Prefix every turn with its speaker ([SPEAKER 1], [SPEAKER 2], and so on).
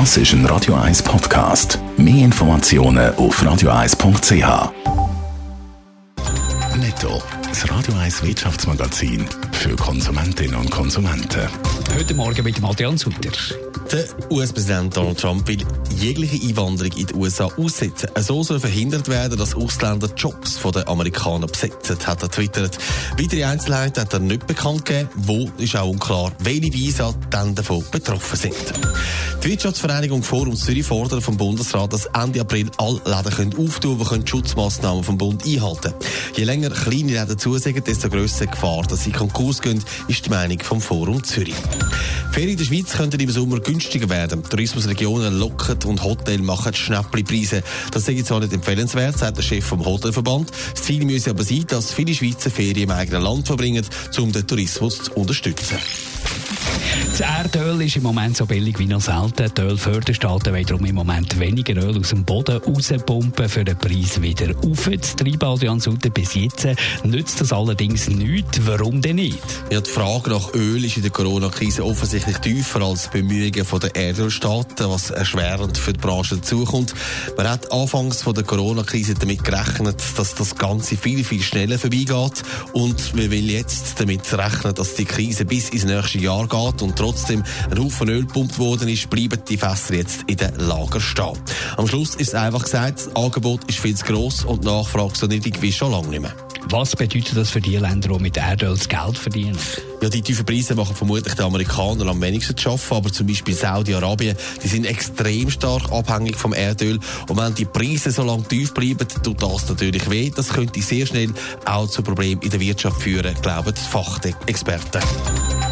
[SPEAKER 1] Das ist ein Radio 1 Podcast. Mehr Informationen auf radio1.ch. Netto, das Radio 1 Wirtschaftsmagazin für Konsumentinnen und Konsumenten.
[SPEAKER 2] Heute Morgen mit dem Adrian Sutter.
[SPEAKER 3] Der US-Präsident Donald Trump will jegliche Einwanderung in die USA aussetzen. So soll verhindert werden, dass Ausländer Jobs von den Amerikanern besetzen, hat er twittert. Weitere Einzelheiten hat er nicht bekannt gegeben. Wo ist auch unklar, welche Visa dann davon betroffen sind. Die Wirtschaftsvereinigung Forum Zürich fordert vom Bundesrat, dass Ende April alle Läden können auftun können, die Schutzmaßnahmen vom Bund einhalten Je länger kleine Läden zusagen, desto grösser die Gefahr, dass sie Konkurs gehen, ist die Meinung vom Forum Zürich. Ferien in der Schweiz könnten im Sommer günstiger werden. Tourismusregionen locken und Hotels machen Schnäppli-Preise. Das sei zwar nicht empfehlenswert, sagt der Chef vom Hotelverband. Das Ziel müsse aber sein, dass viele Schweizer Ferien im eigenen Land verbringen, um den Tourismus zu unterstützen.
[SPEAKER 2] Das Erdöl ist im Moment so billig wie noch selten. Die Ölförderstaaten wollen darum im Moment weniger Öl aus dem Boden rauspumpen, für den Preis wieder aufzutreiben. Adrian Sutter, bis jetzt nützt das allerdings nichts. Warum denn nicht?
[SPEAKER 3] Ja, die Frage nach Öl ist in der Corona-Krise offensichtlich tiefer als die Bemühungen der Erdölstaaten, was erschwerend für die Branche dazukommt. Man hat anfangs von der Corona-Krise damit gerechnet, dass das Ganze viel, viel schneller vorbeigeht und man will jetzt damit rechnen, dass die Krise bis ins nächste Jahr geht und trotzdem ein Haufen Öl gepumpt worden ist, bleiben die Fässer jetzt in den Lager stehen. Am Schluss ist es einfach gesagt, das Angebot ist viel zu gross und die Nachfrage so niedrig wie schon lange nicht mehr.
[SPEAKER 2] Was bedeutet das für die Länder, die mit Erdöl das Geld verdienen?
[SPEAKER 3] Ja, die tiefen Preise machen vermutlich die Amerikaner am wenigsten zu schaffen, aber zum Beispiel Saudi-Arabien, die sind extrem stark abhängig vom Erdöl. Und wenn die Preise so lange tief bleiben, tut das natürlich weh. Das könnte sehr schnell auch zu Problemen in der Wirtschaft führen, glauben die Fachexperten.